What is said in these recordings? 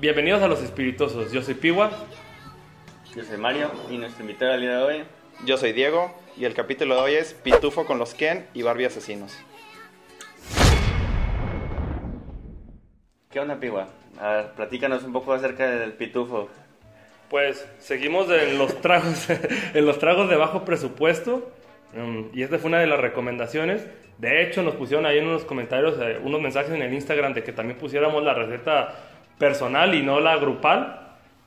Bienvenidos a Los Espirituosos. Yo soy Piwa. Yo soy Mario y nuestro invitado al día de hoy. Yo soy Diego y el capítulo de hoy es Pitufo con los Ken y Barbie asesinos. ¿Qué onda, Piwa? A ver, platícanos un poco acerca del pitufo. Pues seguimos en los tragos, en los tragos de bajo presupuesto. Mm, y esta fue una de las recomendaciones. De hecho, nos pusieron ahí en unos comentarios eh, unos mensajes en el Instagram de que también pusiéramos la receta personal y no la grupal.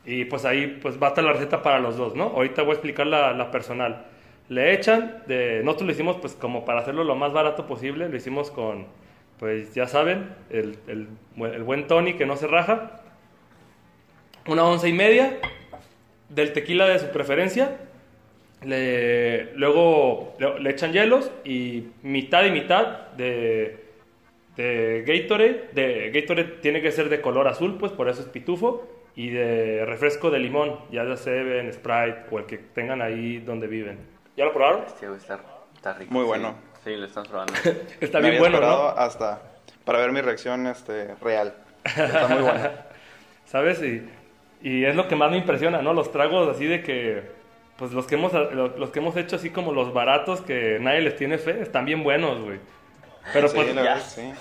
Y pues ahí pues va a estar la receta para los dos, ¿no? Ahorita voy a explicar la, personal. Le echan, de, nosotros lo hicimos pues como para hacerlo lo más barato posible, lo hicimos con, pues ya saben, el, buen Tony que no se raja. Una once y media del tequila de su preferencia. Luego le, le echan hielos y mitad y mitad de, de Gatorade. De Gatorade tiene que ser de color azul, pues por eso es pitufo. Y de refresco de limón, ya de Seven, Sprite o el que tengan ahí donde viven. ¿Ya lo probaron? Este güey está, está rico. Muy sí. bueno. Sí, lo estamos probando. Está Me bien bueno, esperado ¿no? hasta para ver mi reacción este, real. Está muy bueno. ¿Sabes? Y, y es lo que más me impresiona, ¿no? Los tragos así de que, pues los que hemos, los, los que hemos hecho así como los baratos que nadie les tiene fe, están bien buenos, güey. Pero Sí, pues, Ya, verdad, sí.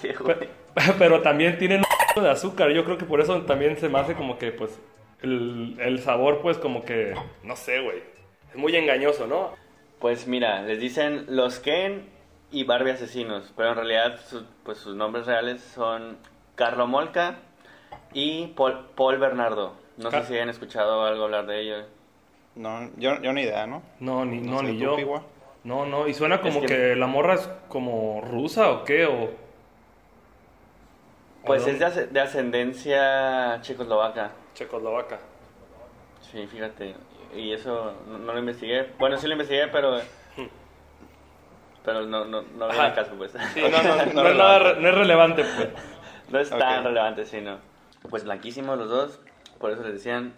Pero también tienen un de azúcar. Yo creo que por eso también se me hace como que, pues, el, el sabor, pues, como que, no sé, güey. Es muy engañoso, ¿no? Pues mira, les dicen los Ken y Barbie asesinos, pero en realidad su- pues sus nombres reales son Carlo Molca y Paul, Paul Bernardo. No sé si han escuchado algo hablar de ellos. No, yo, yo ni idea, ¿no? No, ni, no, sé, ni ¿tú, yo. No, no. Y suena como Es que... que- la morra es como rusa o qué, o... Pues ¿A es de, de ascendencia checoslovaca. Checoslovaca. Sí, fíjate. Y eso no, no lo investigué. Bueno, sí lo investigué, pero. Pero no, no, no viene caso, pues. Sí, no, no, no, No es, nada re- no es relevante, pues. No es tan relevante, sí, no. Pues blanquísimos los dos. Por eso les decían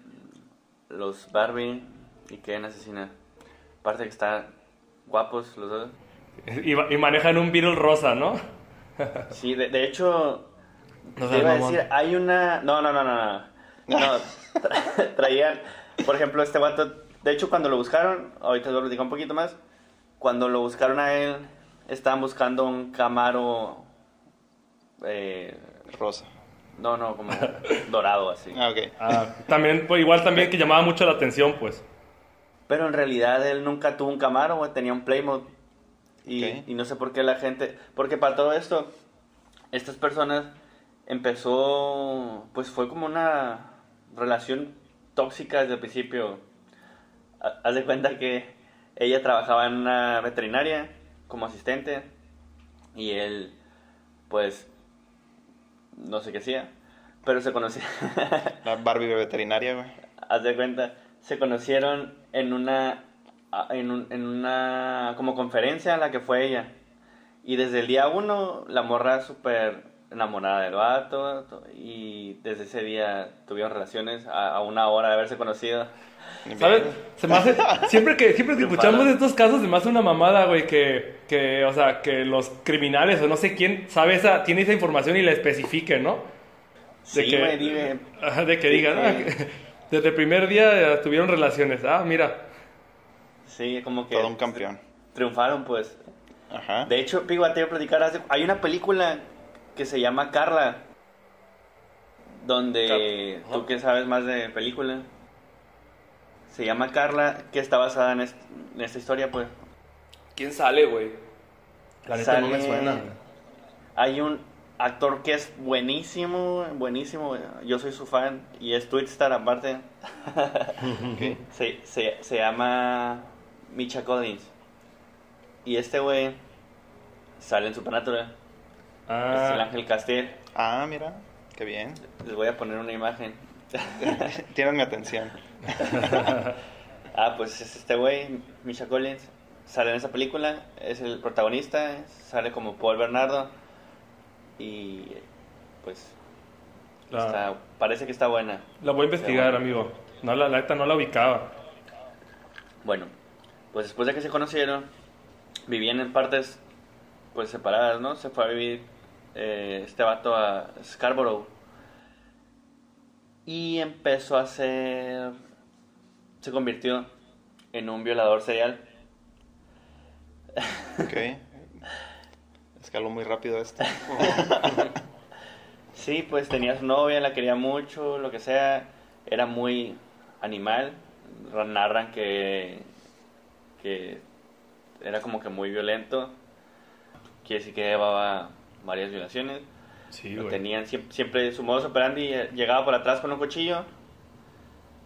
los Barbie y Ken asesinar. Aparte que están guapos los dos. Y, y manejan un Beetle rosa, ¿no? Sí, de, de hecho, No te iba a decir, hay una... No, no, no, no, no. No, tra- traían, por ejemplo, este vato... De hecho, cuando lo buscaron, ahorita lo platico un poquito más, cuando lo buscaron a él, estaban buscando un Camaro... Eh, Rosa. no, no, como dorado así. Ah, ok. Ah, también, pues, igual también que llamaba mucho la atención, pues. Pero en realidad él nunca tuvo un Camaro, güey, tenía un Playmobil. Y, y no sé por qué la gente... Porque para todo esto, estas personas empezó... Pues fue como una relación tóxica desde el principio. Ha- Haz de cuenta que ella trabajaba en una veterinaria como asistente. Y él, pues... No sé qué hacía. Pero se conocía... La Barbie veterinaria, güey. Haz de cuenta, se conocieron en una, a- en, un- en una como conferencia a la que fue ella. Y desde el día uno, la morra súper enamorada del vato. to- Y desde ese día tuvieron relaciones a, a una hora de haberse conocido. ¿Sabes? Se me hace, siempre que, siempre que escuchamos de estos casos se me hace una mamada, güey, que, que, o sea, que los criminales o no sé quién sabe esa, tiene esa información y la especifique, ¿no? De Sí, que- güey, dime. De que digan, sí. Desde el primer día eh, tuvieron relaciones. Ah, mira. Sí, como que Todo un campeón. triunfaron, pues. Ajá. De hecho, Pigo, te iba a platicar. hace- Hay una película que se llama Carla. Donde Car- tú que sabes más de película. Se llama Carla, que está basada en, est- en esta historia, pues. ¿Quién sale, güey? La neta no me Sale- suena. Hay un actor que es buenísimo, buenísimo. Yo soy su fan y es Twitstar aparte. Se, se, se llama Micha Collins. Y este güey sale en Supernatural. Es el Ah, Ángel Castiel. Ah, mira. Qué bien. Les voy a poner una imagen. Tienen mi atención. Ah, pues es este güey, Misha Collins. Sale en esa película, es el protagonista, sale como Paul Bernardo. Y pues la, está- parece que está buena. la voy a investigar, amigo. No, la, la neta no la ubicaba. Bueno, pues después de que se conocieron, vivían en partes pues separadas, ¿no? Se fue a vivir eh, este vato a Scarborough. Y empezó a ser... Se convirtió en un violador serial. Ok. Escaló muy rápido esto. Sí, pues tenía su novia, la quería mucho, lo que sea. Era muy animal. Narran que, que era como que muy violento. Quiere decir que llevaba varias violaciones. Sí, Lo tenían siempre, siempre su modus operandi eh, llegaba por atrás con un cuchillo,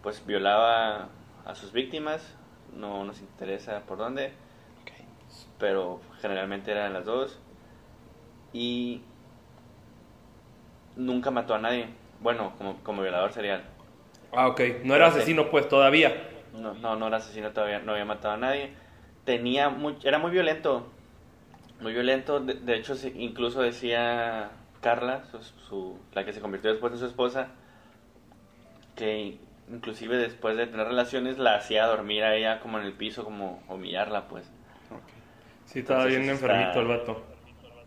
pues violaba a sus víctimas, no nos interesa por dónde, Ok. pero generalmente eran las dos. Y nunca mató a nadie, bueno, como, como violador serial. Ah, ok. No era asesino, pues, todavía. No, no, no era asesino todavía, no había matado a nadie. Tenía muy, era muy violento, muy violento. De, de hecho, incluso decía Carla, su, su- la que se convirtió después en su esposa, que inclusive después de tener relaciones la hacía dormir a ella como en el piso, como humillarla, pues. ok. Sí, estaba Entonces bien está- enfermito el vato.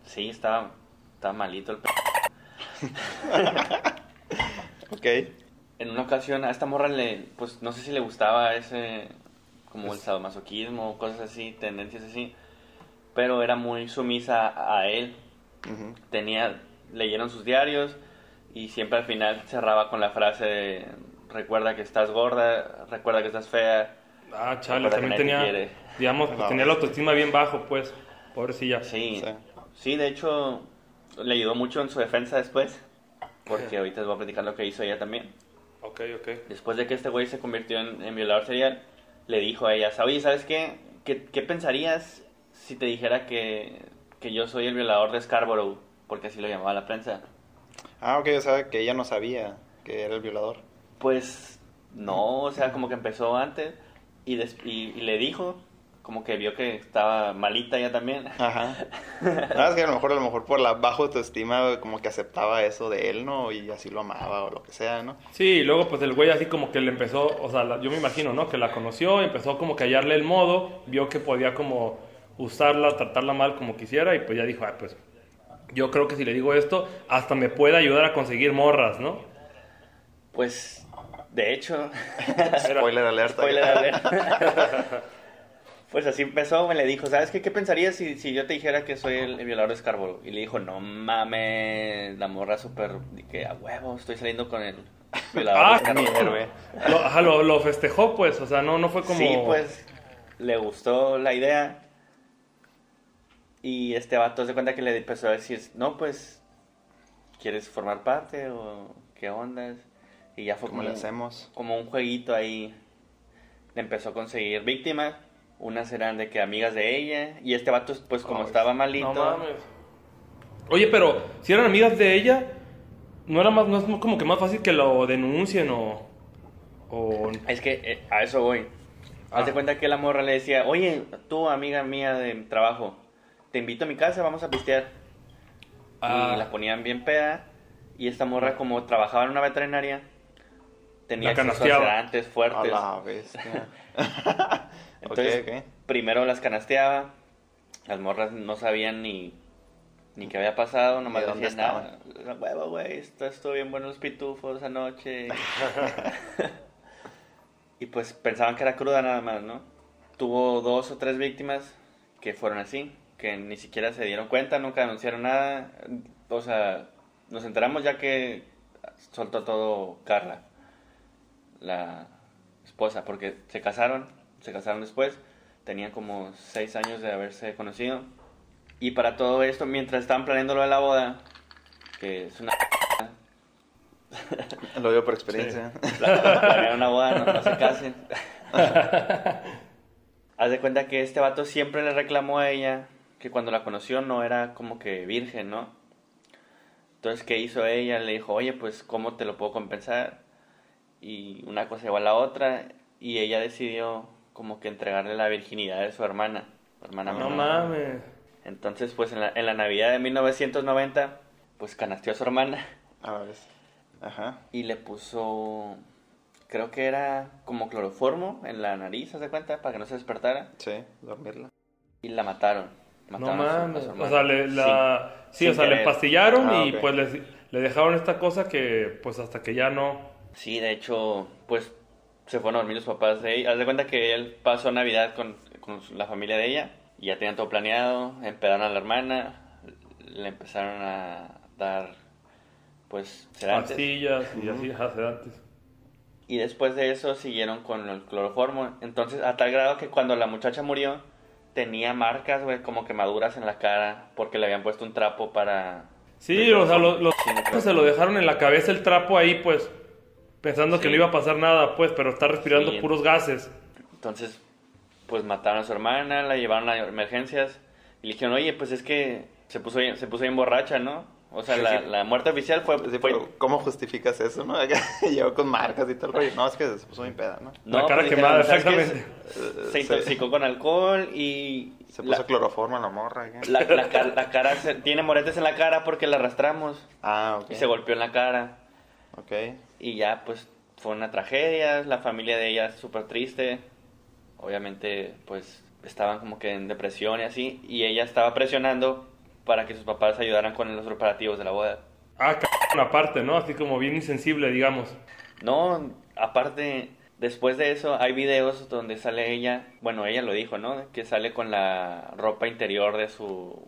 Sí, estaba, estaba malito el p... Ok. En una ocasión a esta morra le, pues no sé si le gustaba ese, como el sadomasoquismo, cosas así, tendencias así, pero era muy sumisa a él. Tenía, leyeron sus diarios y siempre al final cerraba con la frase de, recuerda que estás gorda, recuerda que estás fea. Ah, chale, también te tenía, digamos, pues No, tenía la autoestima bien bajo, pues. Pobrecilla. Sí, Sí. Sí, de hecho le ayudó mucho en su defensa después, porque ahorita les voy a platicar lo que hizo ella también. Ok, ok. Después de que este güey se convirtió en, en violador serial, le dijo a ella, oye, ¿sabes qué? ¿Qué, qué pensarías si te dijera que, que yo soy el violador de Scarborough? Porque así lo llamaba la prensa. Ah, ok, o sea que ella no sabía que era el violador. Pues no, o sea, como que empezó antes y, des- y, y le dijo, como que vio que estaba malita ella también. Ajá. Nada, es que a lo mejor, a lo mejor por la baja autoestima, como que aceptaba eso de él, ¿no? Y así lo amaba o lo que sea, ¿no? Sí, y luego pues el güey así como que le empezó, o sea, la- yo me imagino, ¿no? Que la conoció, empezó como que a hallarle el modo, vio que podía como usarla, tratarla mal como quisiera y pues ya dijo, ah, pues yo creo que si le digo esto, hasta me puede ayudar a conseguir morras, ¿no? Pues, de hecho, Spoiler alerta. Spoiler alert. Pues así empezó, me le dijo, ¿sabes qué? ¿Qué pensarías si, si yo te dijera que soy el, el violador de Scarborough? Y le dijo, no mames, la morra súper, que a huevo, estoy saliendo con el violador Ah, de Scarborough. héroe. Lo, ajá, lo, lo festejó pues, o sea, no, no fue como... Sí, pues, le gustó la idea. Y este vato se cuenta que le empezó a decir, no, pues, ¿quieres formar parte o qué ondas? Y ya fue ¿Cómo como, le hacemos? como un jueguito ahí. Le empezó a conseguir víctimas. Unas eran de que amigas de ella. Y este vato, pues como Ay, estaba malito. No mames. Oye, pero si eran amigas de ella, ¿no era más, no es como que más fácil que lo denuncien o... o... Es que eh, a eso voy. Ah. Haz de cuenta que la morra le decía, oye, tú, amiga mía de trabajo, te invito a mi casa, vamos a pistear. Ah. Y la ponían bien peda. Y esta morra, como trabajaba en una veterinaria, tenía acceso a sedantes A fuertes. la bestia. Entonces, ok, ok. primero las canasteaba. Las morras no sabían ni, ni qué había pasado, nomás dónde decían nada. La huevo, güey, esto estuvo bien bueno los pitufos anoche. y pues pensaban que era cruda nada más, ¿no? Tuvo dos o tres víctimas que fueron así, que ni siquiera se dieron cuenta, nunca anunciaron nada. O sea, nos enteramos ya que soltó todo Carla, la esposa, porque se casaron, se casaron después, tenían como seis años de haberse conocido. Y para todo esto, mientras estaban planeando lo de la boda, que es una... Lo digo por experiencia. planearon una boda, no, no se casen. Haz de cuenta que este vato siempre le reclamó a ella que cuando la conoció no era como que virgen, ¿no? Entonces, ¿qué hizo ella? Le dijo, oye, pues, ¿cómo te lo puedo compensar? Y una cosa igual a la otra, y ella decidió como que entregarle la virginidad de su hermana. su hermana No menor. mames. Entonces, pues, en la, en la Navidad de 1990, pues, canasteó a su hermana A la vez. Ajá. y le puso, creo que era como cloroformo en la nariz, ¿haz de cuenta? Para que no se despertara. Sí, dormirla. Y la mataron. No Mataron a mames. O hermana. sea, le, la... sí, sin o sea, le querer. empastillaron Ah, y pues les- le dejaron esta cosa que pues hasta que ya no... Sí, de hecho, pues se fueron a dormir los papás de ella. Haz de cuenta que él pasó Navidad con, con la familia de ella. Y ya tenían todo planeado. Empezaron a la hermana. Le empezaron a dar, pues, sedantes. Pastillas y así, ajá, sedantes. Y después de eso siguieron con el cloroformo. Entonces, a tal grado que cuando la muchacha murió, tenía marcas, güey, como quemaduras en la cara. Porque le habían puesto un trapo para... Sí, o sea, los, los se lo dejaron en la cabeza el trapo ahí, pues, pensando que no iba a pasar nada, pues, pero está respirando Sí. puros gases. Entonces, pues mataron a su hermana, la llevaron a emergencias y le dijeron, oye, pues es que se puso se puso bien borracha, ¿no? O sea, Sí, la, sí. la muerte oficial fue... Sí, fue- pero ¿cómo justificas eso, no? Llegó con marcas y tal rollo. No, es que se puso bien peda, ¿no? La cara pues, quemada, exactamente. Se intoxicó con alcohol y... Se puso la, cloroformo en la morra. la, la cara se- tiene moretes en la cara porque la arrastramos Ah, ok. y se golpeó en la cara. Ok. Y ya, pues, fue una tragedia, la familia de ella súper triste. Obviamente, pues, estaban como que en depresión y así. Y ella estaba presionando para que sus papás ayudaran con los preparativos de la boda. Ah, cabrón, aparte, ¿no? Así como bien insensible, digamos. No, aparte, después de eso, hay videos donde sale ella, bueno, ella lo dijo, ¿no? Que sale con la ropa interior de su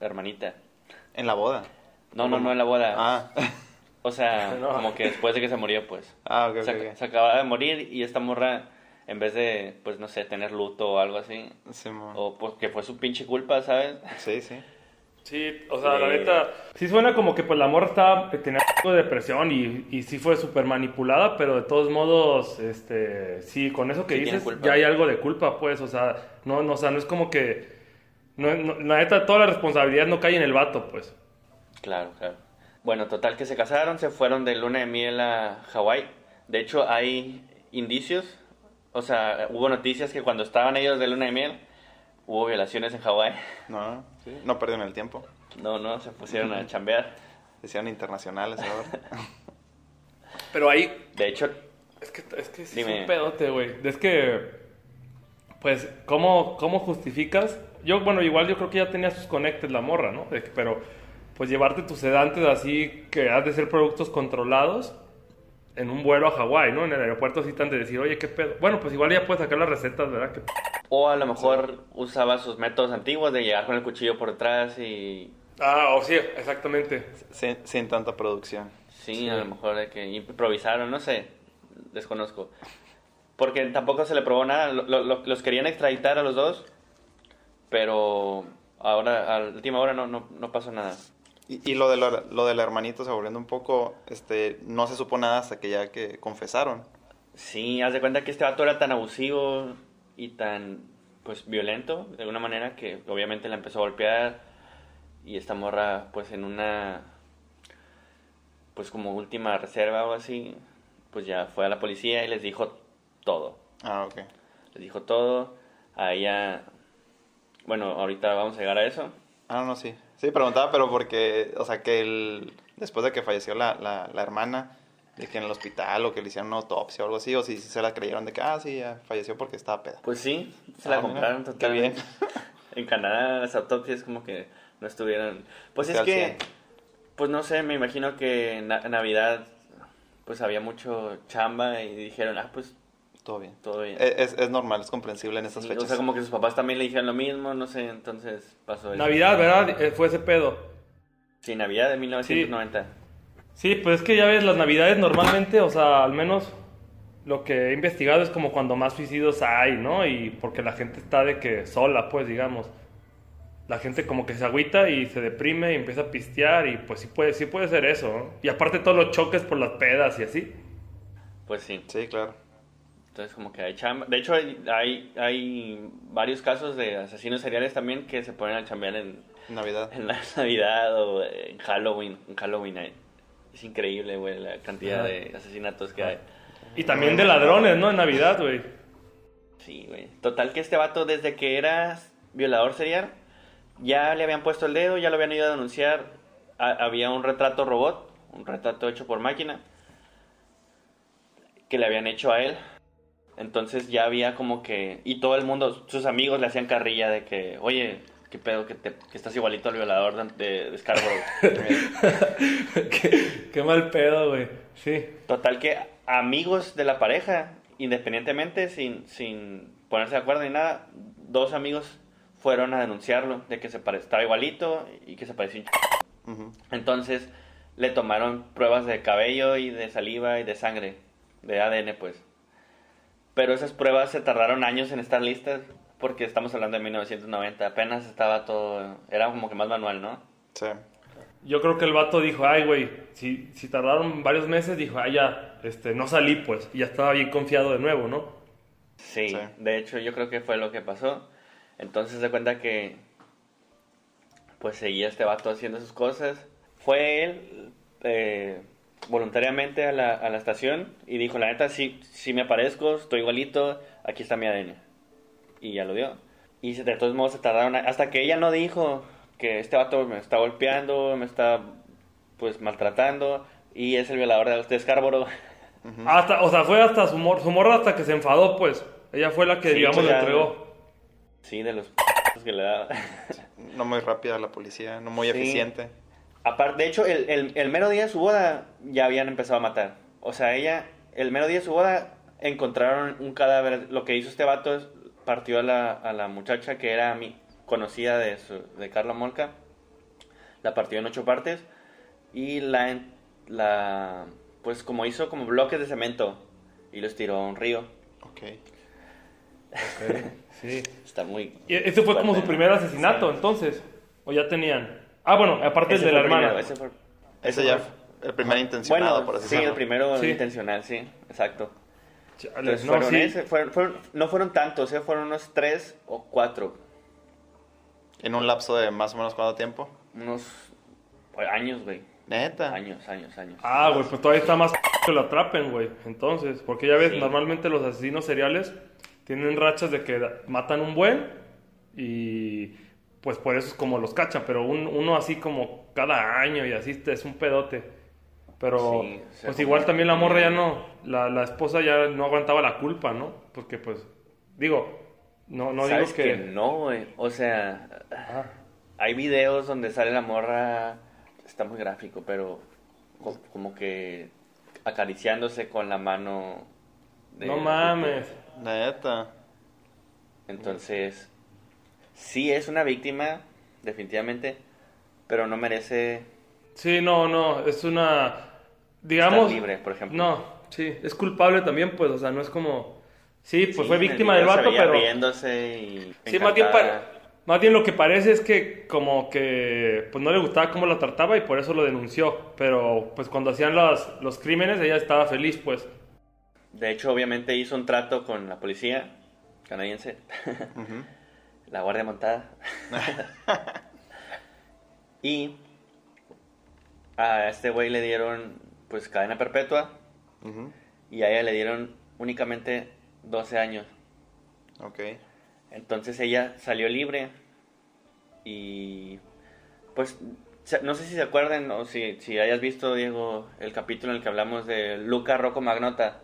hermanita. En la boda. No, no, no en la boda. Ah. O sea, No. como que después de que se murió, pues. Ah, se, ok. se acababa de morir y esta morra, en vez de, pues no sé, tener luto o algo así, Sí, o pues que fue su pinche culpa, ¿sabes? sí, sí. Sí, o sea, la Eh. neta, sí suena como que pues la morra estaba, tenía un poco de depresión y, y sí fue súper manipulada, pero de todos modos, este, sí, con eso que Sí dices, ya hay algo de culpa, pues, o sea, no, no, o sea, no es como que, no, no- la neta, toda la responsabilidad no cae en el vato, pues. Claro, claro. Bueno, total que se casaron, se fueron de luna de miel a Hawái. De hecho, hay indicios, o sea, hubo noticias que cuando estaban ellos de luna de miel, hubo violaciones en Hawái. No, sí. No perdieron el tiempo. No, no, se pusieron a chambear. Decían internacionales ahora. Pero ahí, De hecho, es que, es que sí Dime. es un pedote, güey, es que, pues, ¿cómo, ¿cómo justificas? Yo, bueno, igual yo creo que ya tenía sus conectes la morra, ¿no? Pero, pues, llevarte tus sedantes así, que has de ser productos controlados, en un vuelo a Hawái, ¿no? En el aeropuerto así tan de decir, oye, ¿qué pedo? Bueno, pues igual ya puedes sacar las recetas, ¿verdad? Que- o a lo mejor usaba sus métodos antiguos de llegar con el cuchillo por detrás y... Ah, o sí, exactamente. sin, sin tanta producción. Sí, a lo mejor de que improvisaron, no sé, desconozco. Porque tampoco se le probó nada, lo- lo- lo- los querían extraditar a los dos, pero ahora, a la última hora no, no, no pasó nada. Y, y lo, de lo, lo del hermanito, se volviendo un poco, este, no se supo nada hasta que ya que confesaron. Sí, haz de cuenta que este vato era tan abusivo y tan, pues, violento, de alguna manera, que obviamente la empezó a golpear y esta morra, pues, en una, pues, como última reserva o así, pues ya fue a la policía y les dijo todo. Ah, ok. Les dijo todo. A ella. Bueno, ahorita vamos a llegar a eso. Ah, no, sí. Sí, preguntaba, pero porque, o sea, que el, después de que falleció la, la, la hermana, de que en el hospital o que le hicieron una autopsia o algo así, o si se la creyeron de que, ah, sí, ya falleció porque estaba peda. Pues sí, se Ah, la mira, compraron qué totalmente. En Canadá las autopsias como que no estuvieron. Pues es que. Pues no sé, me imagino que en Na- Navidad. Pues había mucho chamba y dijeron, ah, pues Todo bien. todo bien. Es, es- es normal, es comprensible en estas Sí, fechas. o sea, como que sus papás también le dijeron lo mismo, no sé, entonces pasó eso. Navidad, ¿verdad? Eh, Fue ese pedo. Sí, Navidad de 1990. Sí, pues es que ya ves, las navidades normalmente, o sea, al menos lo que he investigado es como cuando más suicidios hay, ¿no? Y porque la gente está de que sola, pues, digamos. La gente como que se agüita y se deprime y empieza a pistear y pues sí puede, sí puede ser eso, ¿no? Y aparte todos los choques por las pedas y así. Pues sí. Sí, claro. Entonces como que hay chamba. De hecho hay, hay, varios casos de asesinos seriales también que se ponen a chambear en, Navidad. en la Navidad o en Halloween. En Halloween hay- es increíble, güey, la cantidad de asesinatos que hay. Y también de ladrones, ¿no? En Navidad, güey. Sí, güey. Total que este vato desde que era violador serial ya le habían puesto el dedo, ya lo habían ido a denunciar. Ha- había un retrato robot, un retrato hecho por máquina que le habían hecho a él. Entonces ya había como que... Y todo el mundo, sus amigos le hacían carrilla de que, oye, qué pedo que, te- que estás igualito al violador de, de, de Scarborough. qué, qué mal pedo, güey. Sí. Total que amigos de la pareja, independientemente, sin, sin ponerse de acuerdo ni nada, dos amigos fueron a denunciarlo de que se pare- estaba igualito y que se parecía un. Entonces le tomaron pruebas de cabello y de saliva y de sangre, de ADN pues. Pero esas pruebas se tardaron años en estar listas porque estamos hablando de 1990, apenas estaba todo, era como que más manual, ¿no? Sí. Yo creo que el vato dijo, ay, güey, si, si tardaron varios meses, dijo, ay, ya, este, no salí, pues. Y ya estaba bien confiado de nuevo, ¿no? Sí, Sí. de hecho yo creo que fue lo que pasó. Entonces se cuenta que pues seguía este vato haciendo sus cosas. Fue él eh, voluntariamente a la, a la estación y dijo, la neta, sí, sí me aparezco, estoy igualito, aquí está mi ADN. Y ya lo dio. Y de todos modos se tardaron, a- hasta que ella no dijo que este vato me está golpeando, me está pues maltratando y es el violador de, de Scarborough. Hasta, o sea, fue hasta su, mor su morra hasta que se enfadó, pues. Ella fue la que, Sí, digamos, pues le entregó. Sí, de los que le daba. No muy rápida la policía, no muy Sí. eficiente. Aparte, de hecho, el, el, el mero día de su boda ya habían empezado a matar. O sea, ella, el mero día de su boda, encontraron un cadáver. Lo que hizo este vato es partió a la, a la muchacha que era mi, conocida de, su- de Carla Molca. La partió en ocho partes y la, la, pues como hizo como bloques de cemento y los tiró a un río. Ok. Sí. Está muy... Y ese fue como su primer ¿no? asesinato, entonces. O ya tenían. Ah, bueno, aparte el de la hermana. primero, ese fue- Ese ese ya fue- el primer intencionado, Bueno, por así sí, el primero Sí. intencional, sí, exacto. Chale, Entonces no, fueron sí. ese- fueron- fueron- no fueron tantos, ¿eh? fueron unos tres o cuatro, En un lapso de más o menos cuánto tiempo. unos pues, años, güey. Neta. Años, años, años. Ah, güey, pues todavía está más que lo atrapen, güey. Entonces, porque ya ves, Sí. normalmente los asesinos seriales tienen rachas de que matan un buen y pues por eso es como los cachan, pero un- uno así como cada año y así es un pedote. Pero Sí, pues igual también la morra ya no, la, la esposa ya no aguantaba la culpa, ¿no? Porque pues, digo, no, no digo ¿Sabes que... que no, güey? O sea, Ah, hay videos donde sale la morra, está muy gráfico, pero co- como que acariciándose con la mano. de- no mames. Neta. Entonces, sí es una víctima, definitivamente, pero no merece Sí, no, no, es una... Digamos... estar libre, por ejemplo. No, sí, es culpable también, pues, o sea, no es como... Sí, pues Sí, fue víctima del video se vato, veía pero... riéndose y Sí, más bien, más bien lo que parece es que como que pues no le gustaba cómo la trataba y por eso lo denunció. Pero pues cuando hacían los, los crímenes ella estaba feliz, pues. De hecho, obviamente hizo un trato con la policía canadiense, Ujú. la guardia montada. y a este güey le dieron pues cadena perpetua y a ella le dieron únicamente 12 años. Ok. Entonces ella salió libre y pues no sé si se acuerdan o si, si hayas visto, Diego, el capítulo en el que hablamos de Luca Rocco Magnota.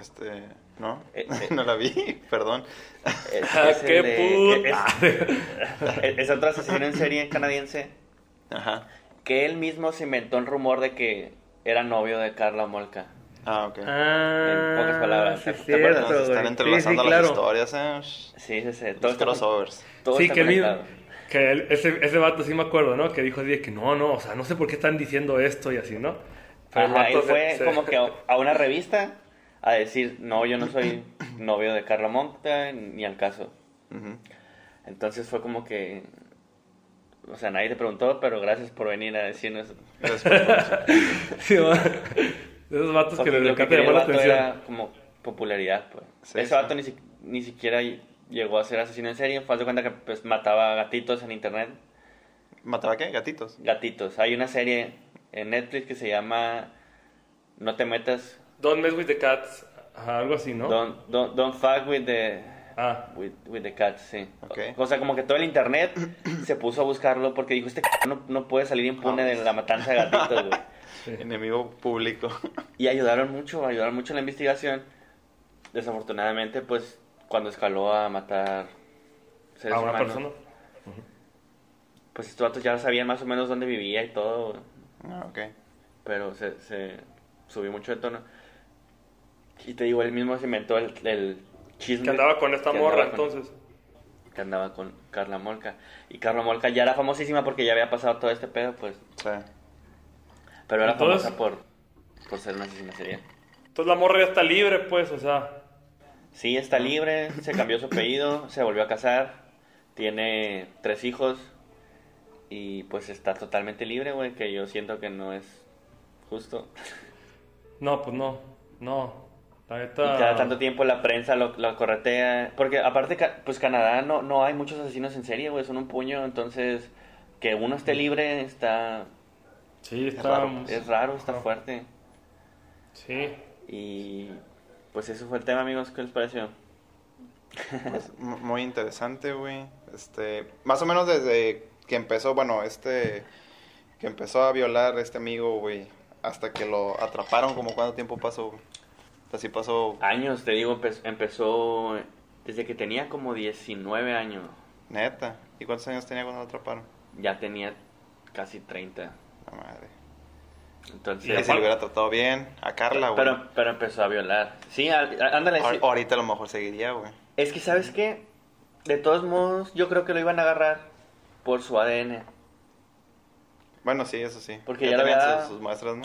Este. ¿No? Eh, eh. no la vi, perdón. Es, Ah, es qué de- puto. es- es- otro asesino en serie canadiense Ajá. que él mismo se inventó el rumor de que era novio de Carla Molca. Ah, ok. Ah, pocas palabras. sí, ¿Te cierto, Nos están entrelazando sí, sí, las claro. historias, eh. Sí, sí, sí. Todo Los está, crossovers. todo Sí, que, el mismo- que él- ese, ese vato sí me acuerdo, ¿no? Que dijo así de que no, no, o sea, no sé por qué están diciendo esto y así, ¿no? Pero el Ajá, él fue se- como que a, a una revista a decir, no, yo no soy novio de Carla Monta ni al caso. Entonces fue como que, o sea, nadie te preguntó, pero gracias por venir a decirnos. Sí, esos vatos que Porque les que encanta el llamar la atención. era como popularidad, pues. Sí, Ese sí. vato ni, si- ni siquiera llegó a ser asesino en serie, fue de cuenta que pues mataba gatitos en internet. ¿Mataba qué? Gatitos. Gatitos. Hay una serie en Netflix que se llama No te metas, Don't mess with the cats. Ajá, algo así, ¿no? don't, don't, don't fuck with the, Ah, with, with the cats, sí. Ok. O sea, como que todo el internet se puso a buscarlo porque dijo, este c- no, no puede salir impune de la matanza de gatitos, güey. Enemigo público. Y ayudaron mucho, ayudaron mucho en la investigación. Desafortunadamente, pues, cuando escaló a matar seres a una humanos, persona. pues estos vatos ya sabían más o menos dónde vivía y todo, Ah, ok. pero se, se subió mucho de tono. Y te digo, él mismo se inventó el, el chisme. Que andaba con esta morra, con- entonces. Que andaba con Carla Molca. Y Carla Molca ya era famosísima porque ya había pasado todo este pedo, pues. Sí. Pero era Entonces- famosa por, por ser una asesina serial. Entonces la morra ya está libre, pues, o sea. Sí, está libre, se cambió su apellido, se volvió a casar, tiene tres hijos y pues está totalmente libre, güey, que yo siento que no es justo. No, pues no. No. La Y cada tanto tiempo la prensa lo, lo corretea, porque aparte, pues Canadá no, no hay muchos asesinos en serie, güey, son un puño, entonces que uno esté libre está, Sí, Es está. raro, es raro, está fuerte. Sí. Y pues eso fue el tema, amigos, ¿qué les pareció? Pues, mu- muy interesante, güey. Este, más o menos desde que empezó, bueno, este, que empezó a violar a este amigo, güey, hasta que lo atraparon, como cuánto tiempo pasó, güey. Así pasó, Años, te digo, empe- empezó desde que tenía como 19 años. neta. ¿Y cuántos años tenía cuando lo atraparon? ya tenía casi 30. La madre. Entonces, Y si lo hubiera tratado bien, a Carla, güey. pero, pero empezó a violar. Sí, a- a- ándale. sí. Ahor- Ahorita a lo mejor seguiría, güey. Es que, ¿sabes qué? De todos modos, yo creo que lo iban a agarrar por su ADN. Bueno, sí, eso sí. Porque ya lo tenían había- sus, sus muestras, ¿no?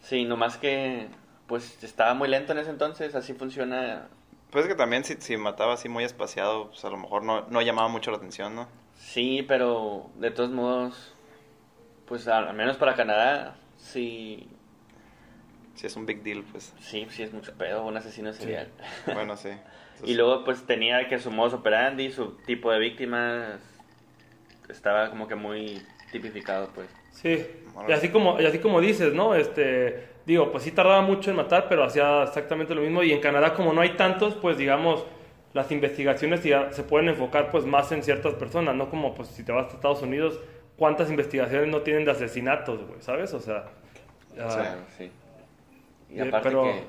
Sí, nomás que, pues, estaba muy lento en ese entonces. Así funciona. Pues es que también si, si mataba así muy espaciado, pues a lo mejor no, no llamaba mucho la atención, ¿no? Sí, pero de todos modos, pues, al al menos para Canadá, sí, Si es un big deal, pues. sí, sí es mucho pedo, un asesino serial. Bueno, sí. Y luego pues tenía que su modus operandi, su tipo de víctimas estaba como que muy tipificado pues. Sí. Y así como, y así como dices, ¿no? Este, digo, pues sí tardaba mucho en matar, pero hacía exactamente lo mismo. Y en Canadá, como no hay tantos, pues digamos, las investigaciones ya se pueden enfocar pues más en ciertas personas, no como pues si te vas a Estados Unidos, cuántas investigaciones no tienen de asesinatos, güey, ¿sabes? O sea, ya- Claro, sí. Y Eh, aparte pero- que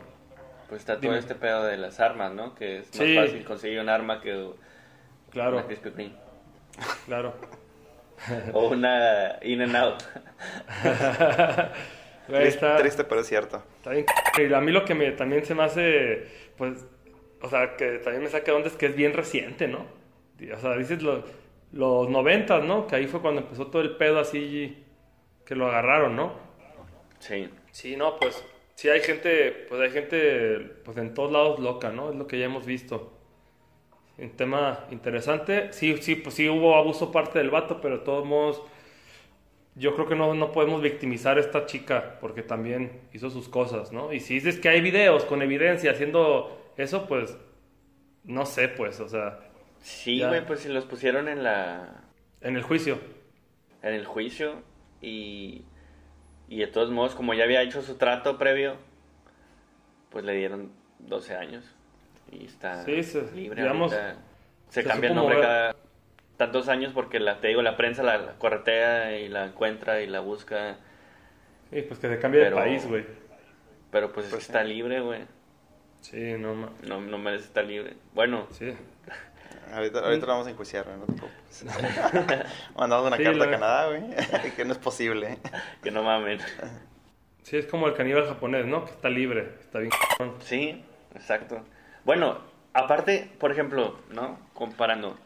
pues está todo Dime. este pedo de las armas, ¿no? Que es más Sí. fácil conseguir un arma que claro, una Krispy Kreme. claro. o una In and Out. Güey, Triste, está- triste, pero es cierto. Está bien. c- Y a mí lo que me, también se me hace, pues, o sea, que también me saca de onda es que es bien reciente, ¿no? O sea, dices lo- los noventas, ¿no? Que ahí fue cuando empezó todo el pedo así, que lo agarraron, ¿no? sí. Sí, no, pues, sí hay gente, pues hay gente, pues en todos lados loca, ¿no? Es lo que ya hemos visto. Un tema interesante. Sí, sí, pues sí hubo abuso parte del vato, pero de todos modos, yo creo que no, no podemos victimizar a esta chica porque también hizo sus cosas, ¿no? Y si dices que hay videos con evidencia haciendo eso, pues, no sé, pues, o sea, Sí, güey, pues si los pusieron en la en el juicio. en el juicio y, y de todos modos, como ya había hecho su trato previo, pues le dieron 12 años y está Sí, se- libre digamos. Se, se cambia el nombre mover. cada tantos años porque la, te digo, la prensa la, la corretea y la encuentra y la busca, Sí, pues que se cambie Pero- de país, güey. pero pues, es Pues sí. está libre, güey. Sí, no, ma- No, no merece estar libre. Bueno, sí. Ahorita, ahorita lo vamos a enjuiciar, güey, no te preocupes. Mandamos una Sí, carta a Canadá, güey, que no es posible. que no mamen. Sí, es como el caníbal japonés, ¿no? Que está libre, está bien. Sí, exacto. Bueno, aparte, por ejemplo, ¿no? Comparando,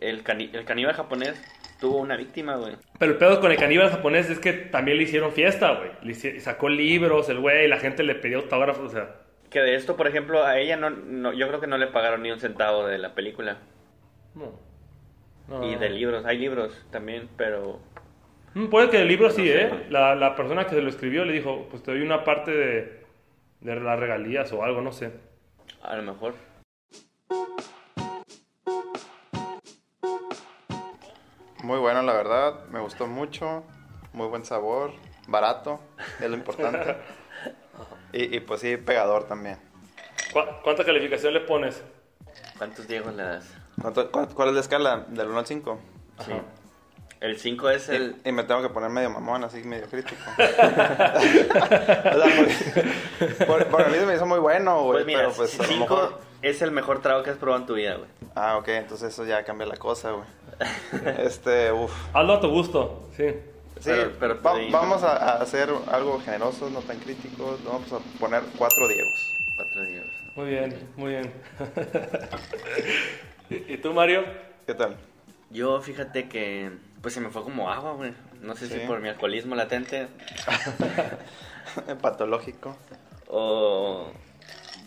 el, cani- el caníbal japonés tuvo una víctima, güey. Pero el pedo con el caníbal japonés es que también le hicieron fiesta, güey. Le sacó libros, el güey, la gente le pidió autógrafos, o sea. Que de esto, por ejemplo, a ella no, no yo creo que no le pagaron ni un centavo de la película. No. No. Y de libros, hay libros también, pero Mm, Puede que el libro sí, No sé, ¿eh? güey. La, la persona que se lo escribió le dijo, pues te doy una parte de, de las regalías o algo, no sé. a lo mejor. Muy bueno, la verdad, me gustó mucho, muy buen sabor, barato, es lo importante. Y, y pues sí, pegador también. ¿Cu- ¿Cuánta calificación le pones? ¿Cuántos Diegos le das? ¿Cuánto- cuál, cuál es la escala? ¿Del 1 al 5? Sí. El 5 es el... Y, y me tengo que poner medio mamón, así medio crítico. o sea, porque, por, por a mí me hizo muy bueno, güey, Pues mira, pero pues a lo 5 mejor... es el mejor trago que has probado en tu vida, güey. Ah, ok, entonces eso ya cambia la cosa, güey. Este, uff. Hazlo a tu gusto, sí. Sí, Pero- pero va- ahí- vamos a, a hacer algo generoso, no tan crítico. Vamos a poner cuatro Diegos. Cuatro Diegos. Muy bien, muy bien. ¿Y y tú, Mario? ¿Qué tal? Yo, fíjate que, pues se me fue como agua, güey. No sé si por mi alcoholismo latente Patológico. o...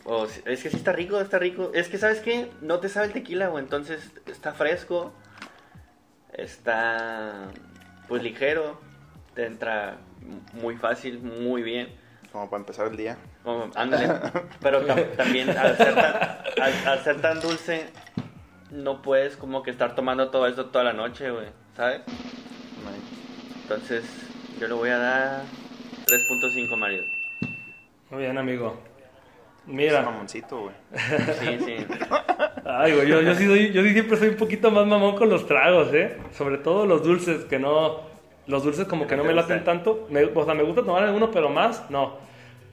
o es que sí está rico, está rico. Es que, ¿sabes qué? No te sabe el tequila, güey. Entonces, está fresco. Está, pues, ligero. Te entra muy fácil, muy bien. Como para empezar el día. Como, ándale. Pero tam- también al ser, tan, al, al ser tan dulce, no puedes como que estar tomando todo eso toda la noche, güey. ¿Sabes? Entonces, yo le voy a dar 3.5 Mario. Muy bien, amigo. Es Mira, mamoncito, güey. Sí, sí. ay, güey, yo, yo, sí soy- yo sí siempre soy un poquito más mamón con los tragos, ¿eh? Sobre todo los dulces, que no... Los dulces como que no me laten tanto. Me- o sea, me gusta tomar alguno, pero más, no.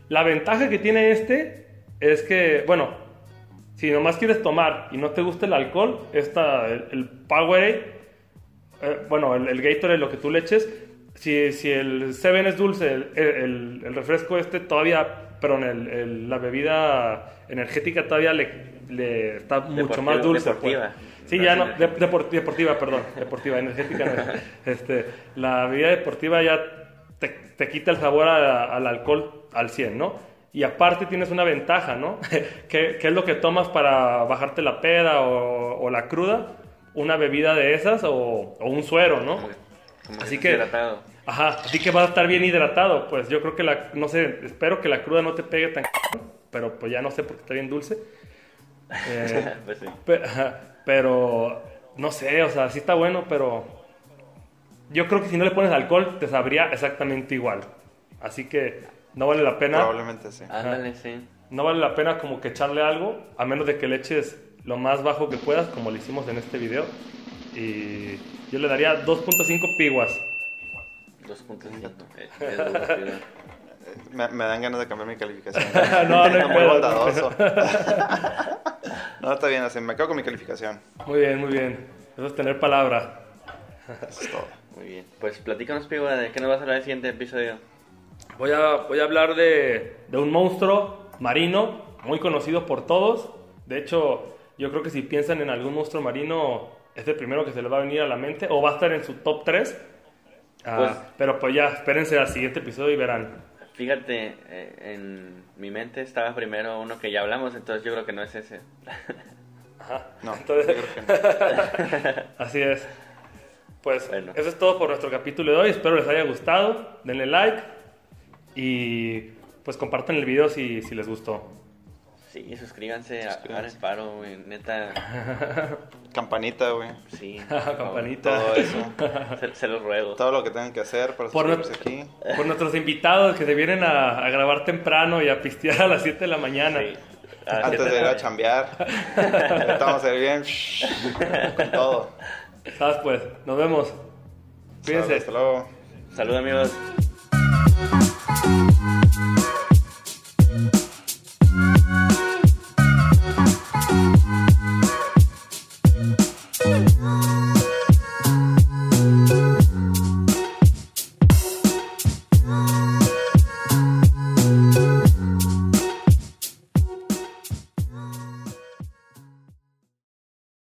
La ventaja que tiene este es que, bueno, si nomás quieres tomar y no te gusta el alcohol, esta, el, el Powerade, eh, bueno, el, el Gatorade, lo que tú le eches, si, si el Seven es dulce, el, el- el refresco este todavía, perdón, el- el- la bebida energética todavía le, le está mucho más dulce. pues. deportiva. Sí, No ya no, de- deportiva, perdón, deportiva, energética no. Este, la bebida deportiva ya te, te quita el sabor a- al alcohol al 100, ¿no? Y aparte tienes una ventaja, ¿no? ¿Qué, qué es lo que tomas para bajarte la peda o, o la cruda? Una bebida de esas o, o un suero, ¿no? Como como Así que- hidratado. Ajá, así que vas a estar bien hidratado. Pues yo creo que la, no sé, espero que la cruda no te pegue tan, pero pues ya no sé porque está bien dulce. Eh, pues sí. Pe- ajá, Pero, no sé, o sea, sí está bueno, pero yo creo que si no le pones alcohol te sabría exactamente igual. Así que no vale la pena, Probablemente sí. Ándale, sí. no vale la pena como que echarle algo, a menos de que le eches lo más bajo que puedas, como lo hicimos en este video. Y yo le daría 2.5 piguas. 2.5. Eh. Me, me dan ganas de cambiar mi calificación. No, no Muy bondadoso. No, está bien, así me quedo con mi calificación. Muy bien, muy bien. Eso es tener palabra. Eso es todo. Muy bien. Pues platícanos, Pigo, de qué nos vas a hablar en el siguiente episodio. Voy a, voy a hablar de, de un monstruo marino muy conocido por todos. De hecho, yo creo que si piensan en algún monstruo marino, es el primero que se les va a venir a la mente o va a estar en su top 3. Ah, Pues- pero pues ya, espérense al siguiente episodio y verán. Fíjate, eh, en mi mente estaba primero uno que ya hablamos, entonces yo creo que no es ese. Ajá. No, Entonces- yo creo que no. Así es. Pues Bueno. eso es todo por nuestro capítulo de hoy. Espero les haya gustado. Denle like y pues compartan el video si, si les gustó. Sí, suscríbanse, hagan el paro, güey, neta, Campanita, güey. sí. Campanita. Todo eso. Se, se los ruego. Todo lo que tengan que hacer para Por suscribirse aquí. Por nuestros invitados que se vienen a, a grabar temprano y a pistear a las 7 de la mañana. Sí. Antes de ir a chambear. Vamos a ir bien. Con todo. ¿Sabes? Pues, nos vemos. Cuídense. Hasta luego. Salud, amigos.